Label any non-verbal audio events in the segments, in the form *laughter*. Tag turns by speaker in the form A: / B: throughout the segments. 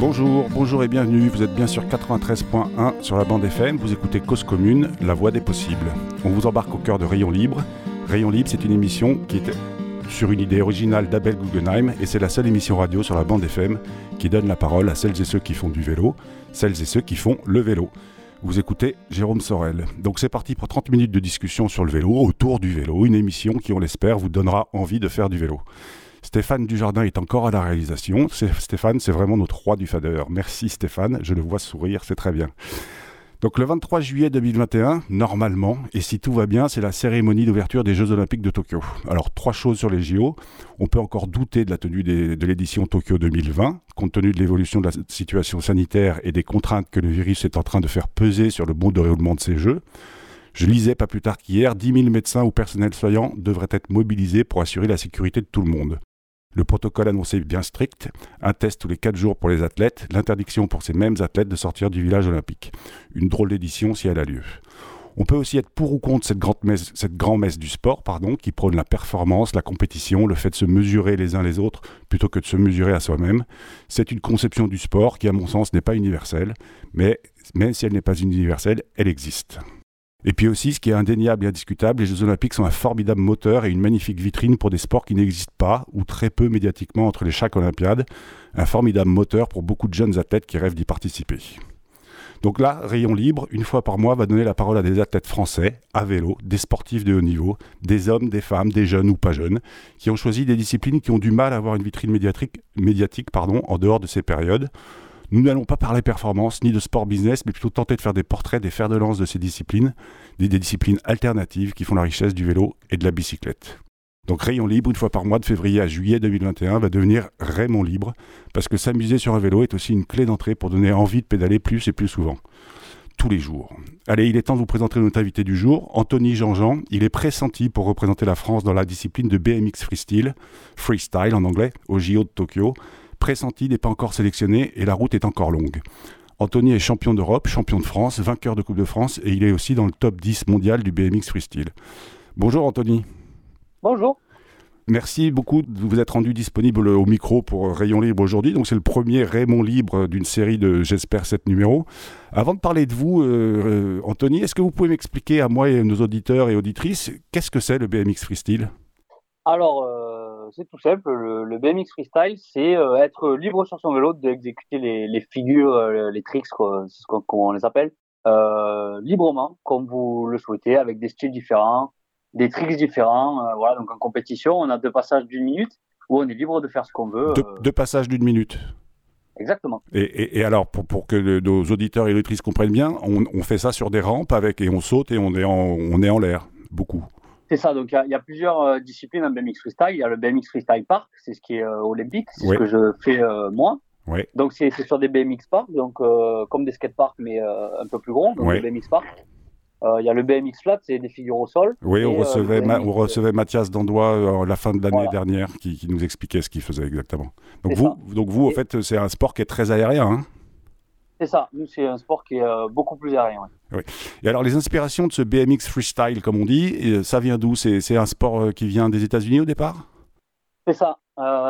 A: Bonjour, bonjour et bienvenue. Vous êtes bien sur 93.1 sur la bande FM. Vous écoutez Cause Commune, la voix des possibles. On vous embarque au cœur de Rayon Libre. Rayon Libre, c'est une émission qui est sur une idée originale d'Abel Guggenheim et c'est la seule émission radio sur la bande FM qui donne la parole à celles et ceux qui font du vélo, celles et ceux qui font le vélo. Vous écoutez Jérôme Sorel. Donc c'est parti pour 30 minutes de discussion sur le vélo, autour du vélo, une émission qui, on l'espère, vous donnera envie de faire du vélo. Stéphane Dujardin est encore à la réalisation. Stéphane, c'est vraiment notre roi du fader. Merci Stéphane, je le vois sourire, c'est très bien. Donc le 23 juillet 2021, normalement, et si tout va bien, c'est la cérémonie d'ouverture des Jeux Olympiques de Tokyo. Alors trois choses sur les JO. On peut encore douter de la tenue de l'édition Tokyo 2020, compte tenu de l'évolution de la situation sanitaire et des contraintes que le virus est en train de faire peser sur le bon déroulement de ces Jeux. Je lisais pas plus tard qu'hier, 10 000 médecins ou personnels soignants devraient être mobilisés pour assurer la sécurité de tout le monde. Le protocole annoncé est bien strict, un test tous les 4 jours pour les athlètes, l'interdiction pour ces mêmes athlètes de sortir du village olympique. Une drôle d'édition si elle a lieu. On peut aussi être pour ou contre cette grande messe, cette messe du sport, pardon, qui prône la performance, la compétition, le fait de se mesurer les uns les autres plutôt que de se mesurer à soi-même. C'est une conception du sport qui, à mon sens, n'est pas universelle, mais même si elle n'est pas universelle, elle existe. Et puis aussi, ce qui est indéniable et indiscutable, les Jeux Olympiques sont un formidable moteur et une magnifique vitrine pour des sports qui n'existent pas ou très peu médiatiquement entre les chaque Olympiade. Un formidable moteur pour beaucoup de jeunes athlètes qui rêvent d'y participer. Donc là, Rayon Libre, une fois par mois, va donner la parole à des athlètes français, à vélo, des sportifs de haut niveau, des hommes, des femmes, des jeunes ou pas jeunes, qui ont choisi des disciplines qui ont du mal à avoir une vitrine médiatique, en dehors de ces périodes. Nous n'allons pas parler performance ni de sport business, mais plutôt tenter de faire des portraits des fers de lance de ces disciplines, des, disciplines alternatives qui font la richesse du vélo et de la bicyclette. Donc Rayon Libre, une fois par mois de février à juillet 2021, va devenir Raymond Libre, parce que s'amuser sur un vélo est aussi une clé d'entrée pour donner envie de pédaler plus et plus souvent. Tous les jours. Allez, il est temps de vous présenter notre invité du jour, Anthony Jean-Jean. Il est pressenti pour représenter la France dans la discipline de BMX Freestyle, freestyle en anglais, au JO de Tokyo pressenti n'est pas encore sélectionné et la route est encore longue. Anthony est champion d'Europe, champion de France, vainqueur de Coupe de France et il est aussi dans le top 10 mondial du BMX Freestyle. Bonjour Anthony.
B: Bonjour.
A: Merci beaucoup de vous être rendu disponible au micro pour Rayon Libre aujourd'hui. Donc c'est le premier Raymond Libre d'une série de, j'espère, 7 numéros. Avant de parler de vous, euh, euh, Anthony, est-ce que vous pouvez m'expliquer à moi et à nos auditeurs et auditrices qu'est-ce que c'est le BMX Freestyle?
B: Alors, euh, euh, c'est tout simple. Le, BMX freestyle, c'est euh, être libre sur son vélo d'exécuter les, figures, euh, les tricks, c'est ce qu'on on les appelle, librement, comme vous le souhaitez, avec des styles différents, des tricks différents. voilà, donc en compétition, on a deux passages d'une minute où on est libre de faire ce qu'on veut.
A: Deux, passages d'une minute.
B: Exactement.
A: Et, alors, pour, que nos auditeurs et auditrices comprennent bien, on, fait ça sur des rampes avec et on saute et on est on est en l'air, beaucoup.
B: C'est ça, donc il y, a plusieurs euh, disciplines en BMX freestyle. Il y a le BMX freestyle park, c'est ce qui est euh, olympique, c'est ce que je fais euh, moi. Donc c'est sur des BMX parks, donc comme des skateparks mais un peu plus gros, donc le BMX park. Il y a le BMX flat, c'est des figures au sol.
A: Oui, on, recevait, on recevait Mathias Dandois la fin de l'année dernière qui, nous expliquait ce qu'il faisait exactement. Donc vous, donc vous, en fait, c'est un sport qui est très aérien. Hein
B: c'est ça, nous c'est un sport qui est euh, beaucoup plus aérien.
A: Oui. Et alors les inspirations de ce BMX freestyle, comme on dit, euh, ça vient d'où? C'est, un sport euh, qui vient des États-Unis au départ?
B: C'est ça.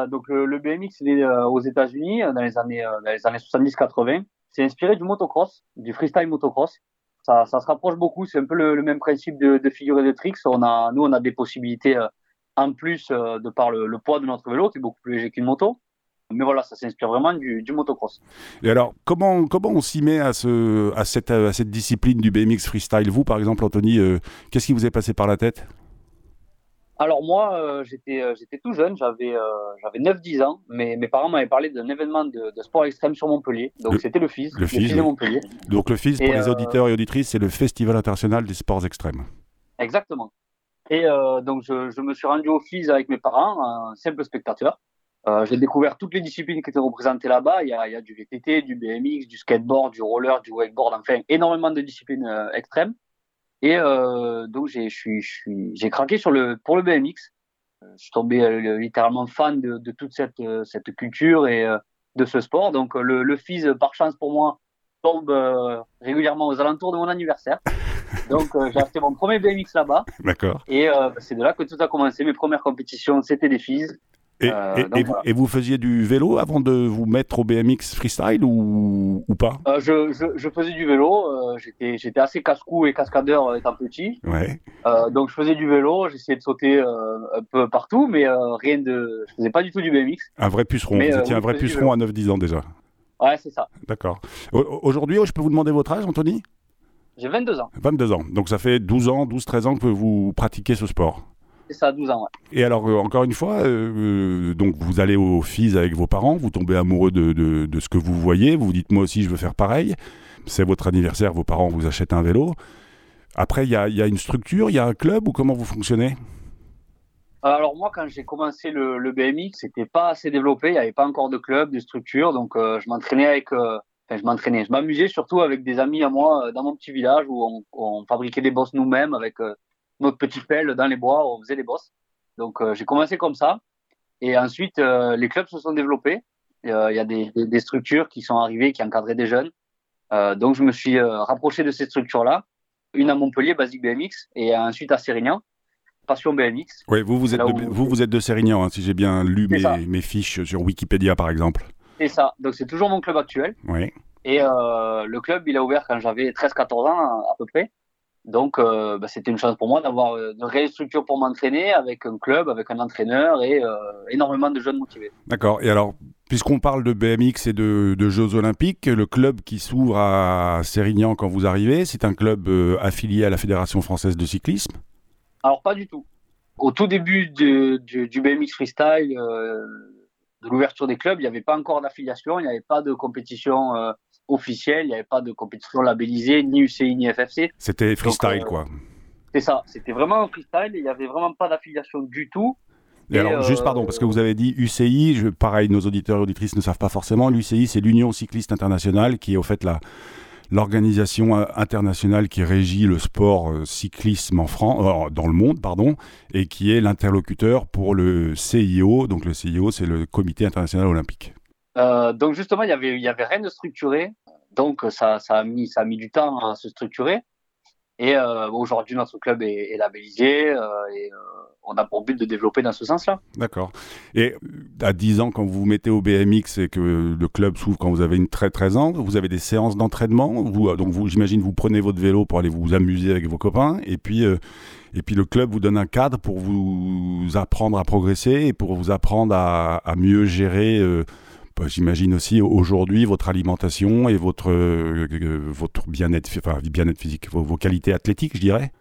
B: donc le, BMX il est aux États-Unis dans les années, années 70-80. C'est inspiré du motocross, du freestyle motocross. Ça, ça se rapproche beaucoup. C'est un peu le, même principe de, de figure et de tricks. On a, nous on a des possibilités en plus de par le, le, poids de notre vélo qui est beaucoup plus léger qu'une moto. Mais voilà, ça s'inspire vraiment du, motocross.
A: Et alors, comment, comment on s'y met à, ce, à, cette, à cette discipline du BMX freestyle? Vous, par exemple, Anthony, euh, qu'est-ce qui vous est passé par la tête?
B: Alors moi, euh, j'étais euh, j'étais tout jeune, j'avais j'avais 9-10 ans, mais mes parents m'avaient parlé d'un événement de, sport extrême sur Montpellier, donc c'était le FIS,
A: le, FIS, de Montpellier. Donc le FIS, pour les auditeurs et auditrices, c'est le Festival international des sports extrêmes.
B: Exactement. Et donc je, je, me suis rendu au FIS avec mes parents, un simple spectateur. Euh, j'ai découvert toutes les disciplines qui étaient représentées là-bas. Il y, a, il y a, du VTT, du BMX, du skateboard, du roller, du wakeboard, enfin énormément de disciplines euh, extrêmes. Et euh, donc j'ai, j'ai craqué sur le, pour le BMX. Je suis tombé littéralement fan de, de toute cette, cette culture et de ce sport. Donc le, le FIS, par chance pour moi, tombe régulièrement aux alentours de mon anniversaire. Donc j'ai acheté mon premier BMX là-bas. *laughs*
A: D'accord.
B: Et c'est de là que tout a commencé. Mes premières compétitions, c'était des filles.
A: Et, et, vous, faisiez du vélo avant de vous mettre au BMX freestyle ou, ou pas?
B: Je, je, je, faisais du vélo. j'étais, j'étais assez casse-cou et cascadeur étant petit.
A: Ouais.
B: donc je faisais du vélo. J'essayais de sauter un peu partout, mais rien de. Je faisais pas du tout du BMX.
A: Un vrai puceron. vous étiez un vrai puceron à 9-10 ans déjà.
B: Ouais, c'est ça.
A: D'accord. Aujourd'hui, je peux vous demander votre âge, Anthony?
B: J'ai 22 ans.
A: 22 ans. Donc ça fait 12 ans, 12-13 ans que vous pratiquez ce sport.
B: C'est ça, 12 ans, ouais.
A: Et alors, euh, encore une fois, euh, donc vous allez au FIS avec vos parents, vous tombez amoureux de, de, ce que vous voyez, vous vous dites moi aussi je veux faire pareil. C'est votre anniversaire, vos parents vous achètent un vélo. Après, il y a, y a une structure, il y a un club ou comment vous fonctionnez?
B: Alors moi, quand j'ai commencé le, le BMX, c'était pas assez développé, il n'y avait pas encore de club, de structure, donc euh, je m'entraînais avec, euh, enfin je m'entraînais, je m'amusais surtout avec des amis à moi euh, dans mon petit village où on, on fabriquait des bosses nous-mêmes avec notre petit pelle dans les bois, on faisait des bosses. Donc j'ai commencé comme ça, et ensuite les clubs se sont développés. Il y a des, des, des, structures qui sont arrivées, qui encadraient des jeunes. donc je me suis rapproché de ces structures-là, une à Montpellier, Basic BMX, et ensuite à Sérignan. Passion BMX.
A: Oui, vous, vous êtes, de, vous, vous êtes de Sérignan, hein, si j'ai bien lu mes, mes, fiches sur Wikipédia, par exemple.
B: C'est ça. Donc, c'est toujours mon club actuel.
A: Oui.
B: Et euh, le club, il a ouvert quand j'avais 13-14 ans, à peu près. Donc, euh, bah, c'était une chance pour moi d'avoir euh, une réelle structure pour m'entraîner avec un club, avec un entraîneur et énormément de jeunes motivés.
A: D'accord. Et alors, puisqu'on parle de BMX et de, de, Jeux Olympiques, le club qui s'ouvre à Sérignan quand vous arrivez, c'est un club affilié à la Fédération française de cyclisme?
B: Alors pas du tout. Au tout début du, BMX freestyle, euh, de l'ouverture des clubs, il n'y avait pas encore d'affiliation, il n'y avait pas de compétition officielle, il n'y avait pas de compétition labellisée, ni UCI ni FFC.
A: C'était freestyle euh, quoi.
B: C'est ça, c'était vraiment un freestyle, il n'y avait vraiment pas d'affiliation du tout.
A: Et, alors, juste pardon, parce que vous avez dit UCI, je, pareil, nos auditeurs et auditrices ne savent pas forcément, l'UCI c'est l'Union cycliste internationale qui est au fait la, l'organisation euh, internationale qui régit le sport euh, cyclisme en France, euh, dans le monde, pardon, et qui est l'interlocuteur pour le CIO. Donc le CIO, c'est le Comité international olympique.
B: Donc justement, il y avait, rien de structuré. Donc ça, a mis, du temps à se structurer. Et euh, aujourd'hui, notre club est, labellisé euh, et euh, on a pour but de développer dans ce sens-là.
A: D'accord. Et à 10 ans, quand vous vous mettez au BMX et que le club s'ouvre quand vous avez une très 13 ans, vous avez des séances d'entraînement. Donc, vous, j'imagine, vous prenez votre vélo pour aller vous amuser avec vos copains. Et puis, le club vous donne un cadre pour vous apprendre à progresser et pour vous apprendre à mieux gérer bah, j'imagine aussi aujourd'hui votre alimentation et votre, euh, euh, votre bien-être enfin, bien physique, vos, qualités athlétiques, je dirais.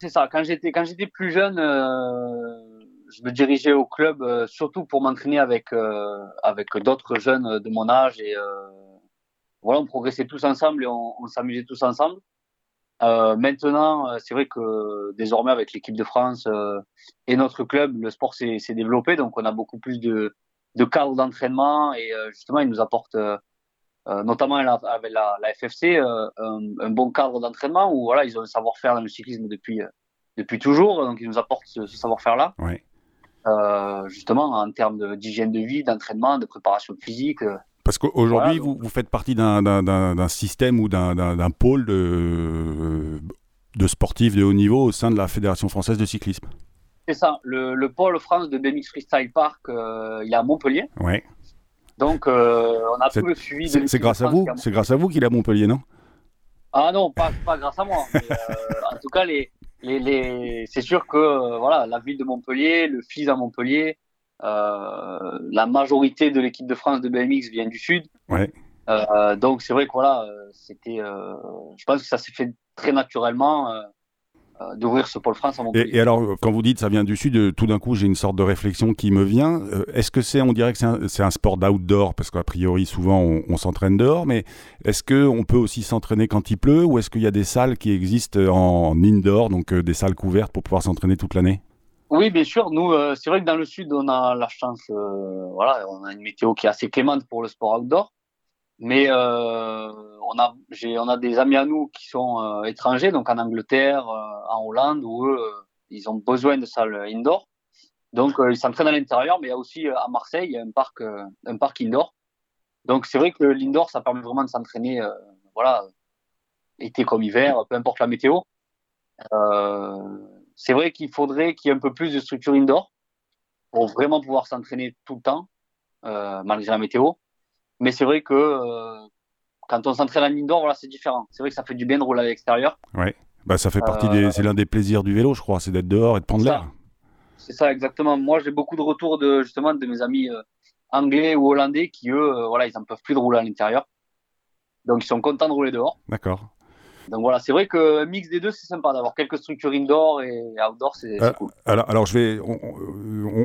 B: C'est ça. Quand j'étais, quand j'étais plus jeune, euh, je me dirigeais au club surtout pour m'entraîner avec, avec d'autres jeunes de mon âge. Et voilà, on progressait tous ensemble et on, on s'amusait tous ensemble. maintenant, c'est vrai que désormais avec l'équipe de France et notre club, le sport s'est développé, donc on a beaucoup plus de, de cadre d'entraînement et euh, justement, il nous apporte euh, euh, notamment avec la, la FFC un, un, bon cadre d'entraînement où voilà, ils ont un savoir-faire dans le cyclisme depuis depuis toujours, donc ils nous apportent ce, savoir-faire-là.
A: Ouais.
B: Euh, justement en termes d'hygiène de, vie, d'entraînement, de préparation physique.
A: Parce qu'aujourd'hui, vous, vous, faites partie d'un système ou d'un pôle de, de sportifs de haut niveau au sein de la Fédération française de cyclisme.
B: C'est ça. Le, le, pôle France de BMX Freestyle Park, euh, il est à Montpellier.
A: Ouais.
B: Donc, euh, on a tout le suivi.
A: C'est grâce à vous. C'est grâce à vous qu'il est à Montpellier, non?
B: Ah non, pas, pas grâce à moi. Mais, euh, en tout cas, les, les, les... c'est sûr que voilà, la ville de Montpellier, le FIS à Montpellier, la majorité de l'équipe de France de BMX vient du sud.
A: Ouais.
B: donc c'est vrai que voilà, c'était. je pense que ça s'est fait très naturellement. Euh, d'ouvrir ce pôle France à Montpellier.
A: Et, alors, quand vous dites ça vient du sud, euh, tout d'un coup, j'ai une sorte de réflexion qui me vient. Euh, est-ce que c'est, on dirait que c'est un, sport d'outdoor, parce qu'a priori, souvent, on, s'entraîne dehors, mais est-ce qu'on peut aussi s'entraîner quand il pleut, ou est-ce qu'il y a des salles qui existent en, indoor, donc des salles couvertes pour pouvoir s'entraîner toute l'année?
B: Oui, bien sûr. Nous, c'est vrai que dans le sud, on a la chance, voilà, on a une météo qui est assez clémente pour le sport outdoor. Mais euh, on, a, on a des amis à nous qui sont euh, étrangers, donc en Angleterre, euh, en Hollande, où eux, ils ont besoin de salles indoor. Donc ils s'entraînent à l'intérieur, mais il y a aussi à Marseille, il y a un parc, un parc indoor. Donc c'est vrai que l'indoor, ça permet vraiment de s'entraîner, voilà, été comme hiver, peu importe la météo. c'est vrai qu'il faudrait qu'il y ait un peu plus de structure indoor pour vraiment pouvoir s'entraîner tout le temps, malgré la météo. Mais c'est vrai que quand on s'entraîne en indoor, voilà, c'est différent. C'est vrai que ça fait du bien de rouler à l'extérieur.
A: Ouais. Bah, ça fait partie des. C'est l'un des plaisirs du vélo, je crois, c'est d'être dehors et de prendre l'air.
B: C'est ça, exactement. Moi, j'ai beaucoup de retours de justement de mes amis anglais ou hollandais qui, eux, euh, voilà, ils n'en peuvent plus de rouler à l'intérieur. Donc, ils sont contents de rouler dehors.
A: D'accord.
B: Donc voilà, c'est vrai que mix des deux, c'est sympa d'avoir quelques structures indoor et outdoor, c'est euh, cool.
A: Alors, alors, je vais,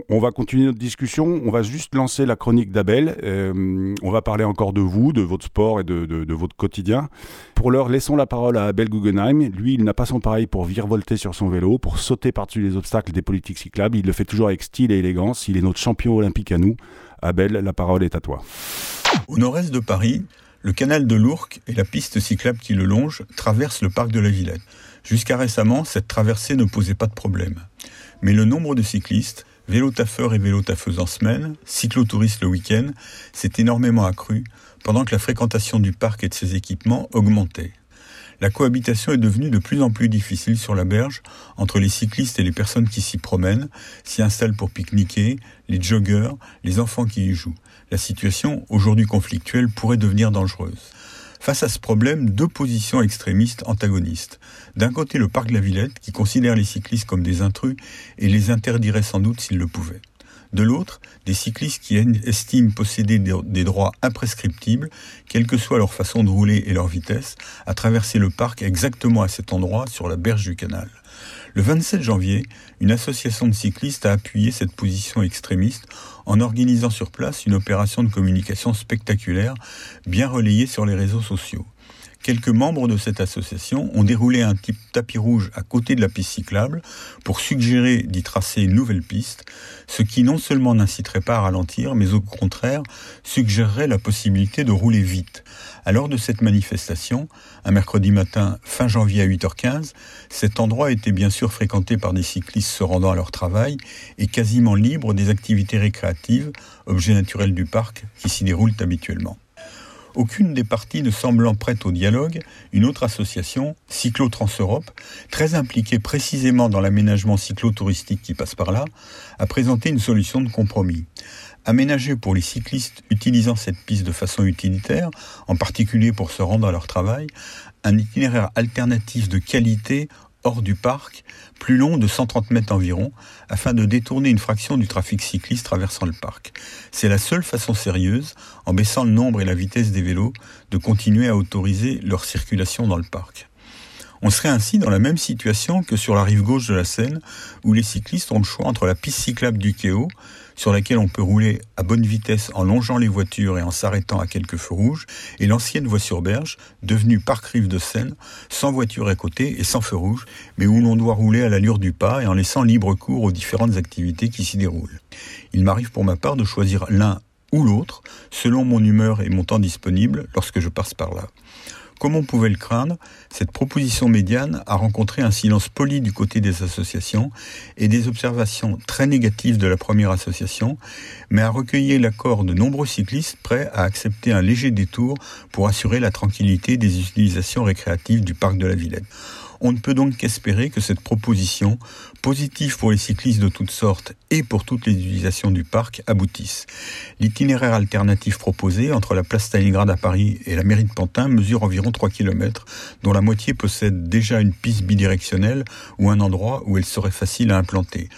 A: on, va continuer notre discussion. On va juste lancer la chronique d'Abel. Euh, on va parler encore de vous, de votre sport et de, de, votre quotidien. Pour l'heure, laissons la parole à Abel Guggenheim. Lui, il n'a pas son pareil pour virevolter sur son vélo, pour sauter par-dessus les obstacles des politiques cyclables. Il le fait toujours avec style et élégance. Il est notre champion olympique à nous. Abel, la parole est à toi.
C: Au nord-est de Paris, le canal de l'Ourcq et la piste cyclable qui le longe traversent le parc de la Villette. Jusqu'à récemment, cette traversée ne posait pas de problème. Mais le nombre de cyclistes, vélotaffeurs et vélotaffeuses en semaine, cyclotouristes le week-end, s'est énormément accru pendant que la fréquentation du parc et de ses équipements augmentait. La cohabitation est devenue de plus en plus difficile sur la berge entre les cyclistes et les personnes qui s'y promènent, s'y installent pour pique-niquer, les joggeurs, les enfants qui y jouent. La situation, aujourd'hui conflictuelle, pourrait devenir dangereuse. Face à ce problème, deux positions extrémistes antagonistes. D'un côté, le parc de la Villette, qui considère les cyclistes comme des intrus et les interdirait sans doute s'il le pouvait. De l'autre, des cyclistes qui estiment posséder des droits imprescriptibles, quelle que soit leur façon de rouler et leur vitesse, à traverser le parc exactement à cet endroit sur la berge du canal. Le 27 janvier, une association de cyclistes a appuyé cette position extrémiste en organisant sur place une opération de communication spectaculaire bien relayée sur les réseaux sociaux. Quelques membres de cette association ont déroulé un type tapis rouge à côté de la piste cyclable pour suggérer d'y tracer une nouvelle piste, ce qui non seulement n'inciterait pas à ralentir, mais au contraire suggérerait la possibilité de rouler vite. L'heure de cette manifestation, un mercredi matin fin janvier à 8h15, cet endroit était bien sûr fréquenté par des cyclistes se rendant à leur travail et quasiment libre des activités récréatives, objets naturels du parc, qui s'y déroulent habituellement. Aucune des parties ne semblant prête au dialogue, une autre association, Cyclo Trans-Europe, très impliquée précisément dans l'aménagement cyclotouristique qui passe par là, a présenté une solution de compromis. Aménager pour les cyclistes utilisant cette piste de façon utilitaire, en particulier pour se rendre à leur travail, un itinéraire alternatif de qualité hors du parc, plus long de 130 mètres environ, afin de détourner une fraction du trafic cycliste traversant le parc. C'est la seule façon sérieuse, en baissant le nombre et la vitesse des vélos, de continuer à autoriser leur circulation dans le parc. On serait ainsi dans la même situation que sur la rive gauche de la Seine, où les cyclistes ont le choix entre la piste cyclable du Kéo, sur laquelle on peut rouler à bonne vitesse en longeant les voitures et en s'arrêtant à quelques feux rouges, et l'ancienne voie sur berge, devenue parc rive de Seine, sans voiture à côté et sans feu rouge, mais où l'on doit rouler à l'allure du pas et en laissant libre cours aux différentes activités qui s'y déroulent. Il m'arrive pour ma part de choisir l'un ou l'autre, selon mon humeur et mon temps disponible lorsque je passe par là. Comme on pouvait le craindre, cette proposition médiane a rencontré un silence poli du côté des associations et des observations très négatives de la première association, mais a recueilli l'accord de nombreux cyclistes prêts à accepter un léger détour pour assurer la tranquillité des utilisations récréatives du parc de la Villette. On ne peut donc qu'espérer que cette proposition, positive pour les cyclistes de toutes sortes et pour toutes les utilisations du parc, aboutisse. L'itinéraire alternatif proposé entre la place Stalingrad à Paris et la mairie de Pantin mesure environ 3 km, dont la moitié possède déjà une piste bidirectionnelle ou un endroit où elle serait facile à implanter.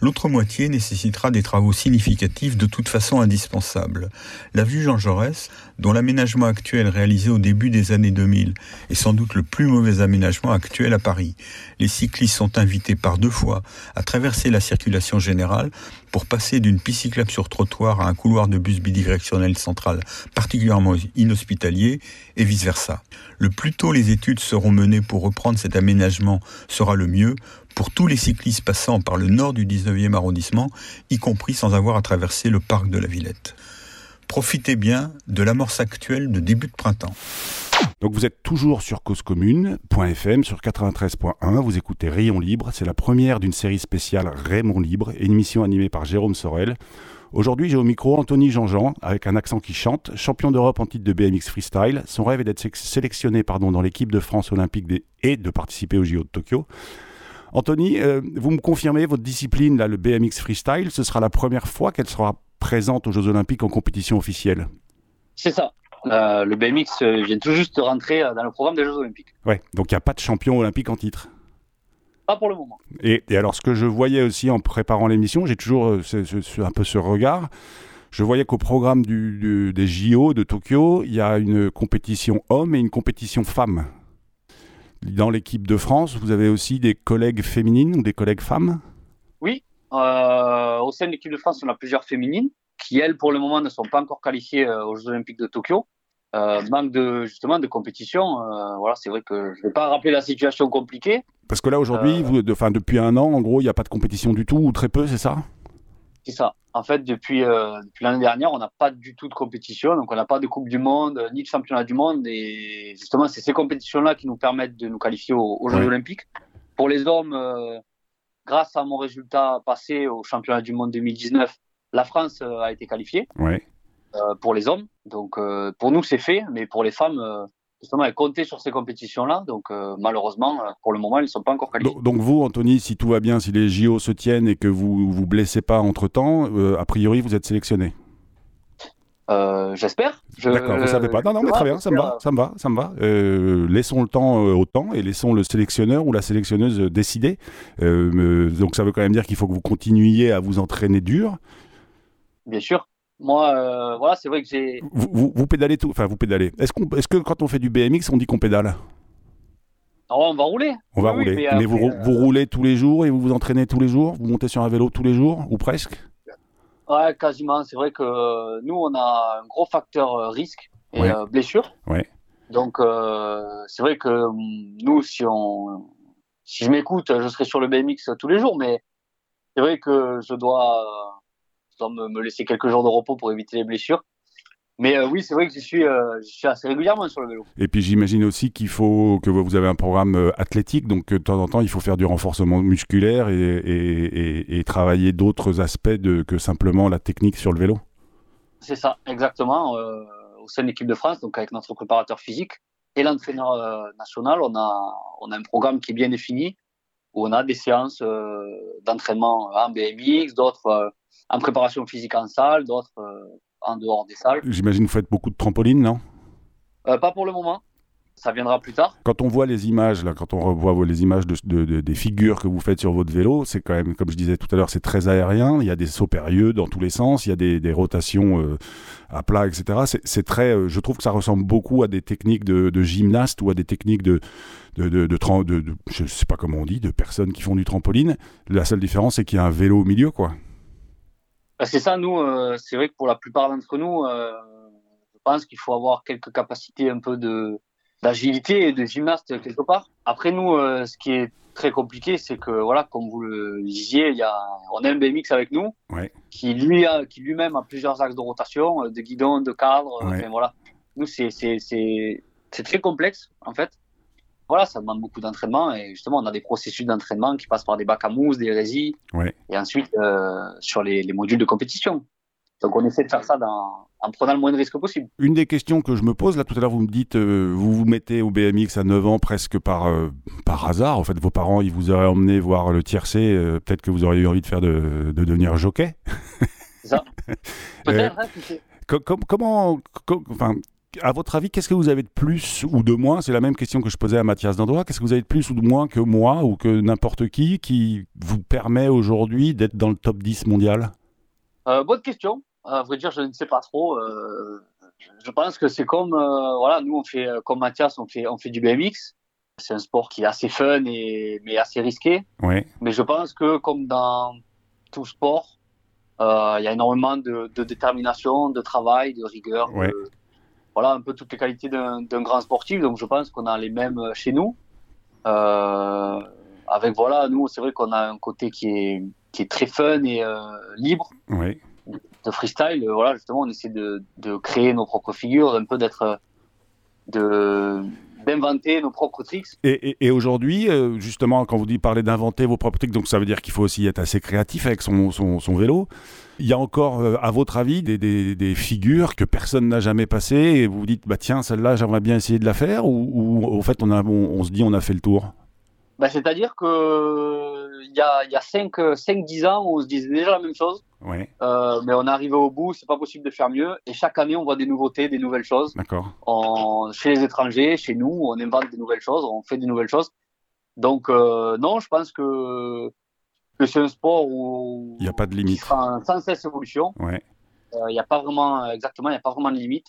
C: L'autre moitié nécessitera des travaux significatifs de toute façon indispensables. La vue Jean Jaurès, dont l'aménagement actuel réalisé au début des années 2000 est sans doute le plus mauvais aménagement actuel à Paris. Les cyclistes sont invités par deux fois à traverser la circulation générale pour passer d'une piste sur trottoir à un couloir de bus bidirectionnel central particulièrement inhospitalier et vice-versa. Le plus tôt les études seront menées pour reprendre cet aménagement sera le mieux pour tous les cyclistes passant par le nord du 19e arrondissement, y compris sans avoir à traverser le parc de la Villette. Profitez bien de l'amorce actuelle de début de printemps.
A: Donc vous êtes toujours sur causecommune.fm sur 93.1, vous écoutez Rayon Libre, c'est la première d'une série spéciale Raymond Libre, une émission animée par Jérôme Sorel. Aujourd'hui, j'ai au micro Anthony Jean-Jean, avec un accent qui chante, champion d'Europe en titre de BMX freestyle. Son rêve est d'être sélectionné pardon, dans l'équipe de France olympique et de participer au JO de Tokyo. Anthony, euh, vous me confirmez votre discipline, là, le BMX freestyle, ce sera la première fois qu'elle sera présente aux Jeux olympiques en compétition officielle
B: C'est ça. Euh, le BMX vient tout juste de rentrer dans le programme des Jeux olympiques.
A: Ouais, donc il n'y a pas de champion olympique en titre
B: pas pour le moment.
A: Et, alors, ce que je voyais aussi en préparant l'émission, j'ai toujours euh, un peu ce regard. Je voyais qu'au programme du, des JO de Tokyo, il y a une compétition homme et une compétition femme. Dans l'équipe de France, vous avez aussi des collègues féminines ou des collègues femmes?
B: Oui. Euh, au sein de l'équipe de France, on a plusieurs féminines qui, elles, pour le moment, ne sont pas encore qualifiées euh, aux Jeux Olympiques de Tokyo. Euh, manque de justement de compétition. Euh, voilà, c'est vrai que je ne vais pas rappeler la situation compliquée.
A: Parce que là aujourd'hui, de, depuis un an, en gros, il n'y a pas de compétition du tout ou très peu, c'est ça?
B: C'est ça. En fait, depuis, depuis l'année dernière, on n'a pas du tout de compétition, donc on n'a pas de Coupe du Monde ni de Championnat du Monde, et justement, c'est ces compétitions-là qui nous permettent de nous qualifier aux, Jeux Olympiques. Pour les hommes, grâce à mon résultat passé au Championnat du Monde 2019, la France a été qualifiée.
A: Ouais.
B: Euh, pour les hommes. Donc euh, pour nous c'est fait, mais pour les femmes, euh, justement, elles comptaient sur ces compétitions-là. Donc malheureusement, pour le moment, elles ne sont pas encore qualifiées.
A: Donc, vous, Anthony, si tout va bien, si les JO se tiennent et que vous vous blessez pas entre temps, a priori vous êtes sélectionné.
B: J'espère.
A: D'accord, vous savez pas. Non, non, mais très bien, ça me va, ça me va, ça me va. laissons le temps au temps et laissons le sélectionneur ou la sélectionneuse décider. donc ça veut quand même dire qu'il faut que vous continuiez à vous entraîner dur.
B: Bien sûr moi, euh, voilà, c'est vrai que j'ai.
A: Vous, vous, pédalez tout, enfin vous pédalez. Est-ce qu'on, est-ce que quand on fait du BMX, on dit qu'on pédale?
B: On va rouler.
A: On va rouler. mais, vous, vous, euh, roulez tous les jours et vous vous entraînez tous les jours Vous montez sur un vélo tous les jours ou presque?
B: Ouais, quasiment. C'est vrai que nous, on a un gros facteur euh, risque et blessure.
A: Ouais.
B: Donc, c'est vrai que hum, nous, si on, si je m'écoute, je serai sur le BMX tous les jours, mais c'est vrai que je dois je me, laisser quelques jours de repos pour éviter les blessures. Mais euh, oui, c'est vrai que je suis, euh, je suis assez régulièrement sur le vélo.
A: Et puis j'imagine aussi qu'il faut que vous avez un programme euh, athlétique, donc de temps en temps il faut faire du renforcement musculaire et, et, et, travailler d'autres aspects de, que simplement la technique sur le vélo.
B: C'est ça, exactement. au sein de l'équipe de France, donc avec notre préparateur physique et l'entraîneur national, on a, on a un programme qui est bien défini où on a des séances d'entraînement en BMX, d'autres en préparation physique en salle, d'autres en dehors des salles.
A: J'imagine que vous faites beaucoup de trampolines, non?
B: Euh, Pas pour le moment. Ça viendra plus tard.
A: Quand on voit les images, là, quand on revoit les images de, des figures que vous faites sur votre vélo, c'est quand même, comme je disais tout à l'heure, c'est très aérien. Il y a des sauts périlleux dans tous les sens, il y a des, rotations euh, à plat, etc. C'est très, je trouve que ça ressemble beaucoup à des techniques de, gymnaste ou à des techniques de, de, de, de, je sais pas comment on dit, de personnes qui font du trampoline. La seule différence, c'est qu'il y a un vélo au milieu, quoi.
B: C'est ça, nous, euh, c'est vrai que pour la plupart d'entre nous, euh, je pense qu'il faut avoir quelques capacités un peu de d'agilité et de gymnaste quelque part. Après nous, euh, ce qui est très compliqué, c'est que voilà, comme vous le disiez, il y a, on a un BMX avec nous, qui lui a, qui lui-même a plusieurs axes de rotation, de guidon, de cadre. Enfin, voilà, nous c'est c'est c'est très complexe en fait voilà, ça demande beaucoup d'entraînement et justement, on a des processus d'entraînement qui passent par des bacs à mousse, des résis et ensuite euh, sur les, modules de compétition. Donc, on essaie de faire ça en prenant le moins de risques possible.
A: Une des questions que je me pose, là tout à l'heure, vous me dites, euh, vous vous mettez au BMX à 9 ans presque par, euh, par hasard. En fait, vos parents, ils vous auraient emmené voir le tiercé. Peut-être que vous auriez eu envie de faire de, de devenir jockey.
B: C'est ça. *laughs* Peut-être. Hein,
A: comment, enfin, à votre avis, qu'est-ce que vous avez de plus ou de moins? C'est la même question que je posais à Mathias Dandois. Qu'est-ce que vous avez de plus ou de moins que moi ou que n'importe qui qui vous permet aujourd'hui d'être dans le top 10 mondial?
B: Euh, Bonne question. À vrai dire, je ne sais pas trop. Euh, je pense que c'est comme, euh, voilà, nous, on fait, comme Mathias, on fait, on fait du BMX. C'est un sport qui est assez fun et, mais assez risqué.
A: Ouais.
B: Mais je pense que, comme dans tout sport, il y a énormément de, détermination, de travail, de rigueur.
A: Ouais
B: voilà un peu toutes les qualités d'un grand sportif. Donc je pense qu'on a les mêmes chez nous. Euh, avec voilà, nous c'est vrai qu'on a un côté qui est qui est très fun et euh, libre.
A: Oui.
B: De freestyle, voilà justement on essaie de, de créer nos propres figures, un peu d'être de d'inventer nos propres tricks.
A: Et, aujourd'hui, euh, justement, quand vous dites parler d'inventer vos propres tricks, donc ça veut dire qu'il faut aussi être assez créatif avec son, son, vélo. Il y a encore, euh, à votre avis, des, des, des figures que personne n'a jamais passées et vous vous dites, bah tiens, celle-là, j'aimerais bien essayer de la faire ou, ou, fait, on, a, on, se dit, on a fait le tour?
B: Bah, C'est-à-dire qu'il y a, y a 5-10 ans, on se disait déjà la même chose.
A: Ouais.
B: Euh, mais on est arrivé au bout, c'est pas possible de faire mieux. Et chaque année, on voit des nouveautés, des nouvelles choses.
A: D'accord.
B: Chez les étrangers, chez nous, on invente des nouvelles choses, on fait des nouvelles choses. Donc, euh, non, je pense que, que c'est un sport où.
A: Il n'y a pas de limite.
B: Qui sera sans cesse évolution.
A: Ouais.
B: Il euh, n'y a pas vraiment, exactement, il n'y a pas vraiment de limite.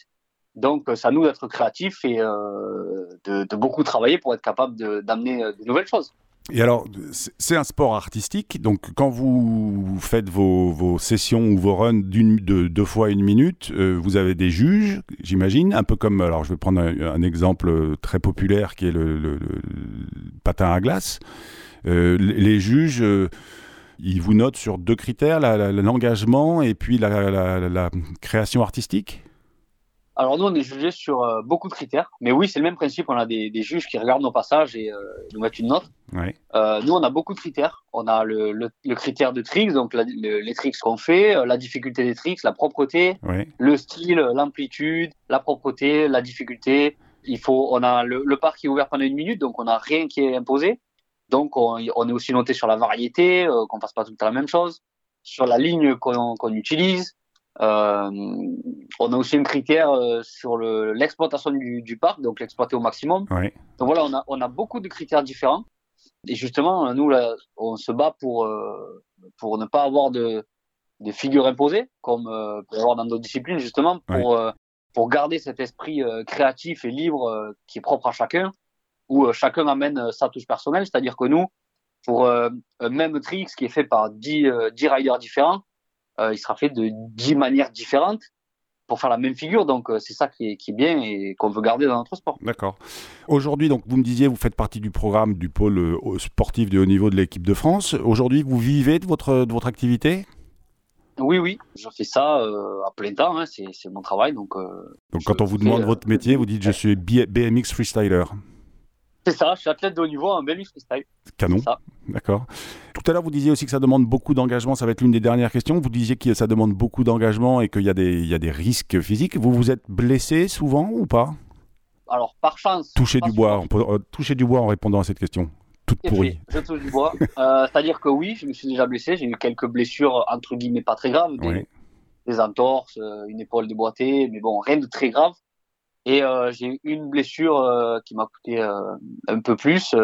B: Donc, c'est à nous d'être créatifs et euh, de, de, beaucoup travailler pour être capable d'amener de, nouvelles choses.
A: Et alors, c'est un sport artistique, donc quand vous faites vos, vos sessions ou vos runs d'une, de deux fois une minute, euh, vous avez des juges, j'imagine, un peu comme, alors je vais prendre un, exemple très populaire qui est le, patin à glace. Euh, les juges, euh, ils vous notent sur deux critères, l'engagement et puis la, la création artistique?
B: Alors nous, on est jugé sur euh, beaucoup de critères, mais oui, c'est le même principe. On a des, des, juges qui regardent nos passages et euh, nous mettent une note.
A: Ouais.
B: Euh, nous, on a beaucoup de critères. On a le, le, le critère de tricks, donc les tricks qu'on fait, la difficulté des tricks, la propreté,
A: ouais.
B: le style, l'amplitude, la propreté, la difficulté. Il faut, on a le, parc qui est ouvert pendant une minute, donc on n'a rien qui est imposé. Donc on, on, est aussi noté sur la variété, qu'on fasse pas tout le temps la même chose, sur la ligne qu'on qu'on utilise. Euh, on a aussi un critère euh, sur l'exploitation du, du, parc, donc l'exploiter au maximum.
A: Ouais.
B: Donc voilà, on a, on a beaucoup de critères différents. Et justement, nous, là, on se bat pour, euh, pour ne pas avoir de, de figures imposées, comme euh, peut y avoir dans d'autres disciplines, justement, pour,
A: ouais.
B: euh, pour garder cet esprit euh, créatif et libre qui est propre à chacun, où chacun amène sa touche personnelle. C'est-à-dire que nous, pour un même trick qui est fait par 10, 10 riders différents, euh, il sera fait de dix manières différentes pour faire la même figure. Donc euh, c'est ça qui est, qui est, bien et qu'on veut garder dans notre sport.
A: D'accord. Aujourd'hui, donc vous me disiez, vous faites partie du programme du pôle euh, sportif de haut niveau de l'équipe de France. Aujourd'hui, vous vivez de votre, de votre activité?
B: Oui, oui, je fais ça euh, à plein temps, hein. c'est mon travail. Donc, euh,
A: donc quand on vous demande votre métier, vous dites je suis BMX freestyler.
B: C'est ça, je suis athlète de haut niveau en BMX freestyle.
A: Canon. D'accord. Tout à l'heure, vous disiez aussi que ça demande beaucoup d'engagement. Ça va être l'une des dernières questions. Vous disiez que ça demande beaucoup d'engagement et qu'il y, a des, il y a des risques physiques. Vous vous êtes blessé souvent ou pas?
B: Alors, par chance.
A: Toucher du bois. On peut, euh, toucher du bois en répondant à cette question. Toute pourrie.
B: Je touche du bois. euh, C'est-à-dire que oui, je me suis déjà blessé. J'ai eu quelques blessures, entre guillemets, pas très graves. Des,
A: oui.
B: des entorses, une épaule déboîtée. Mais bon, rien de très grave. Et euh, j'ai eu une blessure euh, qui m'a coûté euh, un peu plus.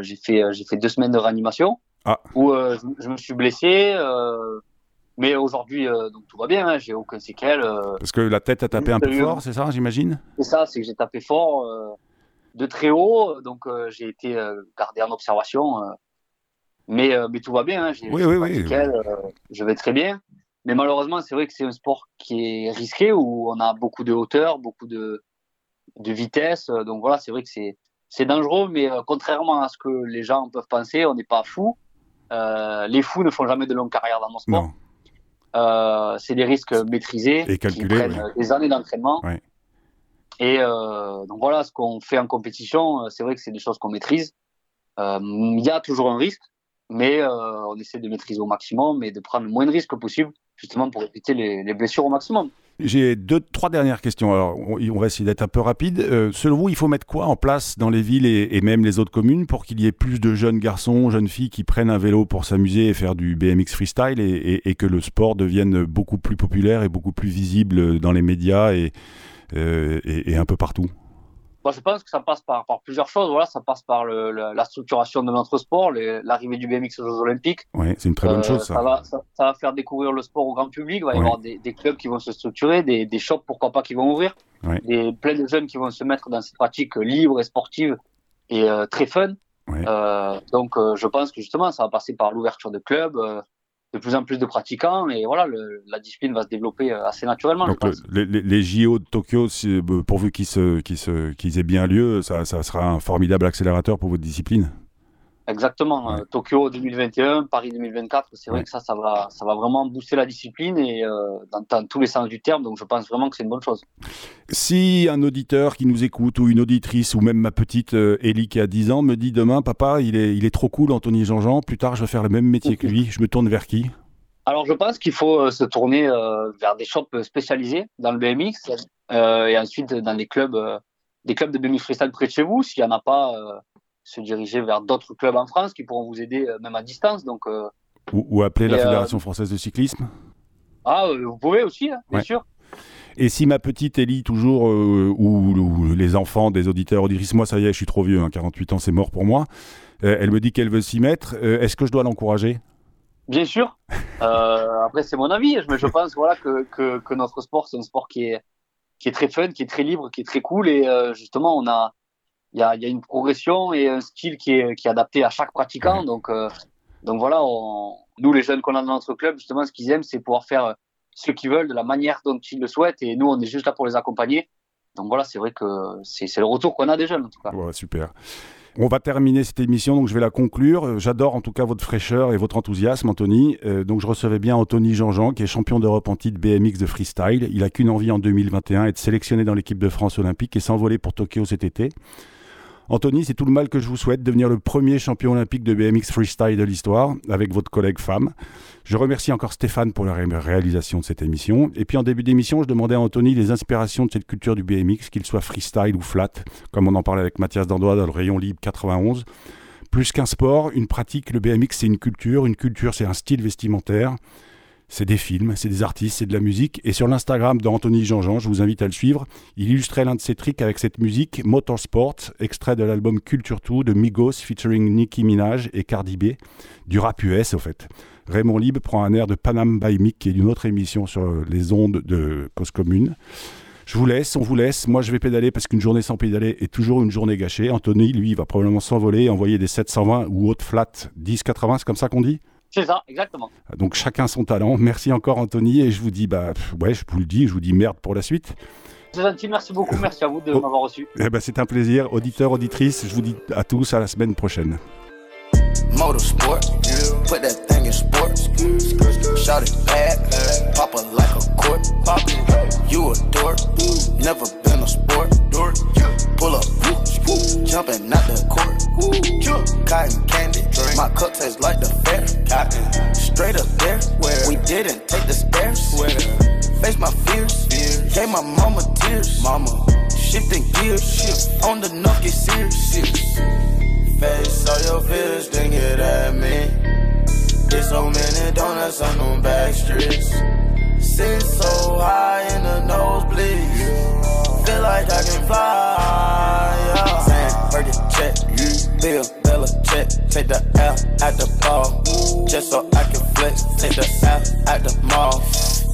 B: J'ai fait j'ai fait deux semaines de réanimation
A: ah.
B: où je, je, me suis blessé. mais aujourd'hui, donc tout va bien. Hein, j'ai aucun séquelle.
A: Parce que la tête a tapé un peu fort, c'est ça, j'imagine?
B: C'est ça, c'est que j'ai tapé fort de très haut. Donc j'ai été gardé en observation. mais mais tout va bien. Hein,
A: oui, oui, oui.
B: Séquelles, je vais très bien. Mais malheureusement, c'est vrai que c'est un sport qui est risqué où on a beaucoup de hauteur, beaucoup de de vitesse. Donc voilà, c'est vrai que c'est c'est dangereux, mais euh, contrairement à ce que les gens peuvent penser, on n'est pas fou. Euh, les fous ne font jamais de longue carrière dans mon sport. Euh, c'est des risques maîtrisés
A: et calculés,
B: qui prennent des années d'entraînement.
A: Ouais.
B: Et euh, donc voilà, ce qu'on fait en compétition, c'est vrai que c'est des choses qu'on maîtrise. Il y a toujours un risque, mais on essaie de maîtriser au maximum et de prendre le moins de risques possible, justement pour éviter les, les blessures au maximum.
A: J'ai deux, trois dernières questions. Alors, on va essayer d'être un peu rapide. Euh, selon vous, il faut mettre quoi en place dans les villes et, même les autres communes pour qu'il y ait plus de jeunes garçons, jeunes filles qui prennent un vélo pour s'amuser et faire du BMX freestyle et, que le sport devienne beaucoup plus populaire et beaucoup plus visible dans les médias et, euh, et un peu partout?
B: Moi, je pense que ça passe par, par plusieurs choses. Voilà, ça passe par le, le, la structuration de notre sport, l'arrivée du BMX aux Jeux Olympiques.
A: Oui, c'est une très bonne
B: euh,
A: chose. Ça.
B: Ça, va, ça, ça va faire découvrir le sport au grand public. Il va y avoir des, des clubs qui vont se structurer, des, des shops, pourquoi pas, qui vont ouvrir.
A: Ouais.
B: Des, plein de jeunes qui vont se mettre dans cette pratique libre et sportive et euh, très fun.
A: Ouais.
B: Euh, donc, euh, je pense que justement, ça va passer par l'ouverture de clubs, de plus en plus de pratiquants, et voilà, le, la discipline va se développer euh, assez naturellement.
A: Donc
B: je pense.
A: le, les, les, JO de Tokyo, euh, pourvu qu'ils se, qu'ils se, qu'ils aient bien lieu, ça, ça, sera un formidable accélérateur pour votre discipline?
B: Exactement. Euh, Tokyo 2021, Paris 2024, c'est vrai que ça, ça va, ça va vraiment booster la discipline et euh, dans, tous les sens du terme. Donc, je pense vraiment que c'est une bonne chose.
A: Si un auditeur qui nous écoute ou une auditrice ou même ma petite euh, Ellie qui a 10 ans me dit demain, papa, il est, il est trop cool, Anthony Jean-Jean. Plus tard, je vais faire le même métier que lui. Je me tourne vers qui?
B: Alors, je pense qu'il faut se tourner vers des shops spécialisés dans le BMX et ensuite dans des clubs, des clubs de BMX freestyle près de chez vous. S'il n'y en a pas, se diriger vers d'autres clubs en France qui pourront vous aider euh, même à distance. Donc,
A: euh, ou, appeler la euh, Fédération française de cyclisme
B: Ah, vous pouvez aussi, hein, bien sûr.
A: Et si ma petite Ellie, toujours, ou, les enfants des auditeurs, auditrices, moi ça y est, je suis trop vieux, 48 hein, ans, c'est mort pour moi, elle me dit qu'elle veut s'y mettre, est-ce que je dois l'encourager?
B: Bien sûr. *laughs* après, c'est mon avis, mais je pense voilà, que, que, que notre sport, c'est un sport qui est, qui est très fun, qui est très libre, qui est très cool, et justement, on a, il y a, y a, une progression et un style qui est, qui est adapté à chaque pratiquant. Donc, euh, donc voilà, on, nous les jeunes qu'on a dans notre club, justement, ce qu'ils aiment, c'est pouvoir faire ce qu'ils veulent de la manière dont ils le souhaitent. Et nous, on est juste là pour les accompagner. Donc voilà, c'est vrai que c'est le retour qu'on a des jeunes en tout cas.
A: Ouais, super. On va terminer cette émission, donc je vais la conclure. J'adore en tout cas votre fraîcheur et votre enthousiasme, Anthony. Euh, donc je recevais bien Anthony Jean-Jean, qui est champion d'Europe en titre BMX de freestyle. Il a qu'une envie en 2021, être sélectionné dans l'équipe de France olympique et s'envoler pour Tokyo cet été. Anthony, c'est tout le mal que je vous souhaite, devenir le premier champion olympique de BMX freestyle de l'histoire avec votre collègue femme. Je remercie encore Stéphane pour la réalisation de cette émission. Et puis en début d'émission, je demandais à Anthony les inspirations de cette culture du BMX, qu'il soit freestyle ou flat, comme on en parlait avec Mathias Dandois dans le rayon libre 91. Plus qu'un sport, une pratique, le BMX c'est une culture, une culture c'est un style vestimentaire c'est des films, c'est des artistes, c'est de la musique. Et sur l'Instagram d'Anthony Jean-Jean, je vous invite à le suivre, il illustrait l'un de ses tricks avec cette musique, Motorsport, extrait de l'album Culture 2 de Migos featuring Nicki Minaj et Cardi B, du rap US au fait. Raymond Libre prend un air de Panam by Mick, qui est d'une autre émission sur les ondes de Cause Commune. Je vous laisse, on vous laisse. Moi, je vais pédaler parce qu'une journée sans pédaler est toujours une journée gâchée. Anthony, lui, va probablement s'envoler envoyer des 720 ou autres flat 1080, c'est comme ça qu'on dit?
B: C'est ça, exactement.
A: Donc chacun son talent. Merci encore Anthony et je vous dis bah ouais, je vous le dis, je vous dis merde pour la suite.
B: C'est gentil, merci beaucoup, merci à vous de oh. m'avoir reçu.
A: Eh ben, c'est un plaisir, auditeurs, auditrices, je vous dis à tous à la semaine prochaine. Motorsport, put that thing in sports. Shout it bad, pop it like a court. You a dork, never been a sport. Pull up, jumping out the court. Cotton candy, Drink. my cup tastes like the fair. Cotton, straight up there, where we didn't take the stairs. Where face my fears, gave my mama tears. Mama, shifting gears, shift on the knock, get serious. Face all your fears, then get at me. There's so many donuts on them back streets. Sit so high in the nosebleed. Feel like I can fly. Yeah. Sam, check. Bill, Bella check. Take the L at the ball. Just so I can flex. Take the L at the mall.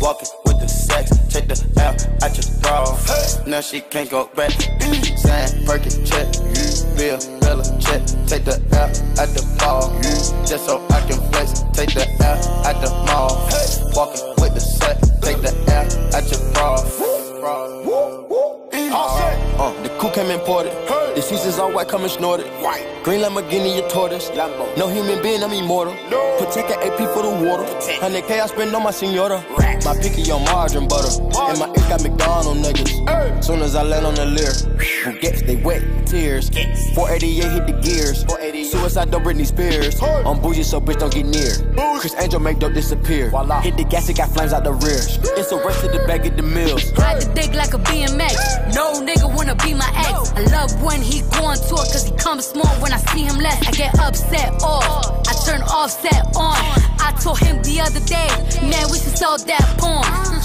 A: Walking with the sex. Take the L at your bra. Now she can't go back. Sam, Burger check bill, Bella check. Take the L at the ball. Just so I can flex. Take the L at the mall. Walking with the set. Take the L at your bra. Uh, the coupe came imported. The seasons all white, coming snorted. White. Green Lamborghini, a tortoise. Lambo. No human being, I'm immortal. No. Protect an AP for the water. 100K I spend on my senora. Racks. My picky on margarine butter. And my ink got McDonald niggas. Soon as I land on the leer. Who gets they wet tears. Gets. 488 hit the gears. 488. Suicide don't Britney Spears. I'm bougie, so bitch don't get near. Bougie. Chris Angel make dope disappear. Voila. Hit the gas, it got flames out the rear. It's a rest of the bag at the mills.
D: Ride the dick like a BMX. No nigga wanna be my ex. I love when he go on tour, cause he comes small when I see him less. I get upset off, I turn offset on. I told him the other day, man, we should sell that porn.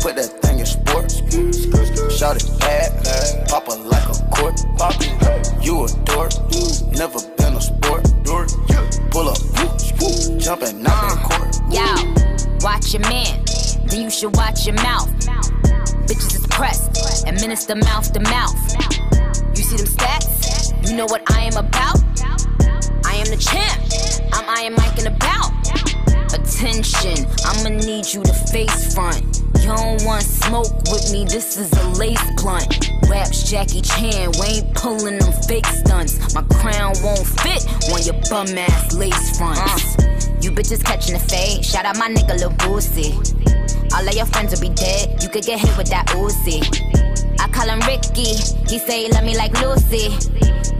A: put that thing in sports. Shout it bad, pop it like a court. Pop You a dork, never been a sport. Pull up.
E: Jumping out the court. Yo, watch your man, then you should watch your mouth. Bitches is pressed, administer mouth to mouth. You see them stats? You know what I am about? I am the champ. I'm Iron Mike in about. Attention, I'ma need you to face front. You don't want smoke with me, this is a lace blunt. Raps Jackie Chan, we ain't pulling them fake stunts. My crown won't fit on your bum ass lace fronts. Uh. You bitches catching the fade, shout out my nigga Lil Boosie. All of your friends will be dead, you could get hit with that Uzi. Call him Ricky, he say he love me like Lucy.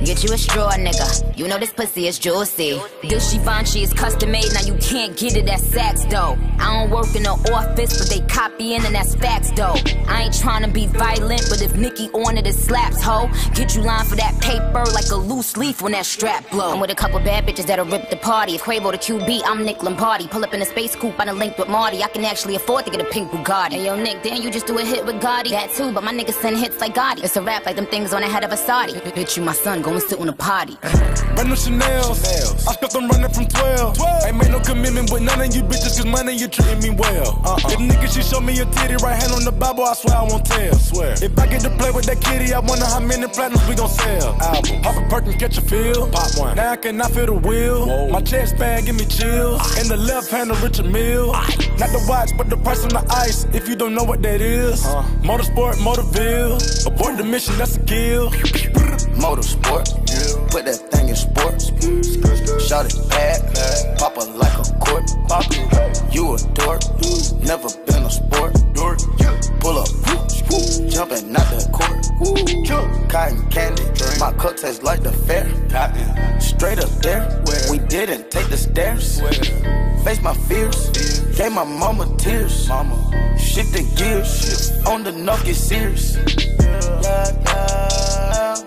E: Get you a straw, nigga. You know this pussy is juicy. This Givenchy is custom made, now you can't get it at Saks, though. I don't work in the office, but they copying and that's facts, though. I ain't trying to be violent, but if Nicki on it, it slaps, ho. Get you lined for that paper like a loose leaf when that strap blow. I'm with a couple bad bitches that'll rip the party. If Quavo the QB, I'm Nick Lombardi. Pull up in a space coupe, I done linked with Marty. I can actually afford to get a pink Bugatti. Hey, yo, Nick, then you just do a hit with Gotti. That too, but my niggas send hits like Gotti. It's a rap like them things on the head of a Saudi. Bitch, you my son, go and sit on a potty.
F: Run them Chanel's. I stuck them running from 12. 12. Ain't made no commitment with none of you bitches, cause money you treating me well. Uh-uh. If nigga, she show me a titty, right hand on the Bible, I swear I won't tell. Swear. If I get to play with that kitty, I wonder how many platinums we gon' sell. Album. Pop a perk and catch a feel. Pop one. Now I cannot feel the wheel. Whoa. My chest band give me chills. In the left hand, a Richard Mill. Not the watch, but the price on the ice. If you don't know what that is. Uh. Motorsport, Motorville. Abort the mission, that's a kill. *laughs*
G: Motorsport. Yeah. Put that thing in sports. Shot it bad. Pop it like a court. Pop. You a dork. Never been a sport. Dork. Pull up. Cotton candy. My cup tastes like the fair. Straight up there. We didn't take the stairs. Face my fears. Gave my mama tears. Shifting gears. On the knock, get serious.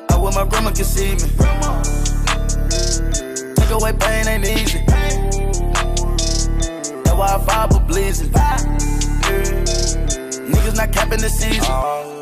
G: I wish my grandma could see me. Take away pain ain't easy. That's why I for blazing. Niggas not capping the season.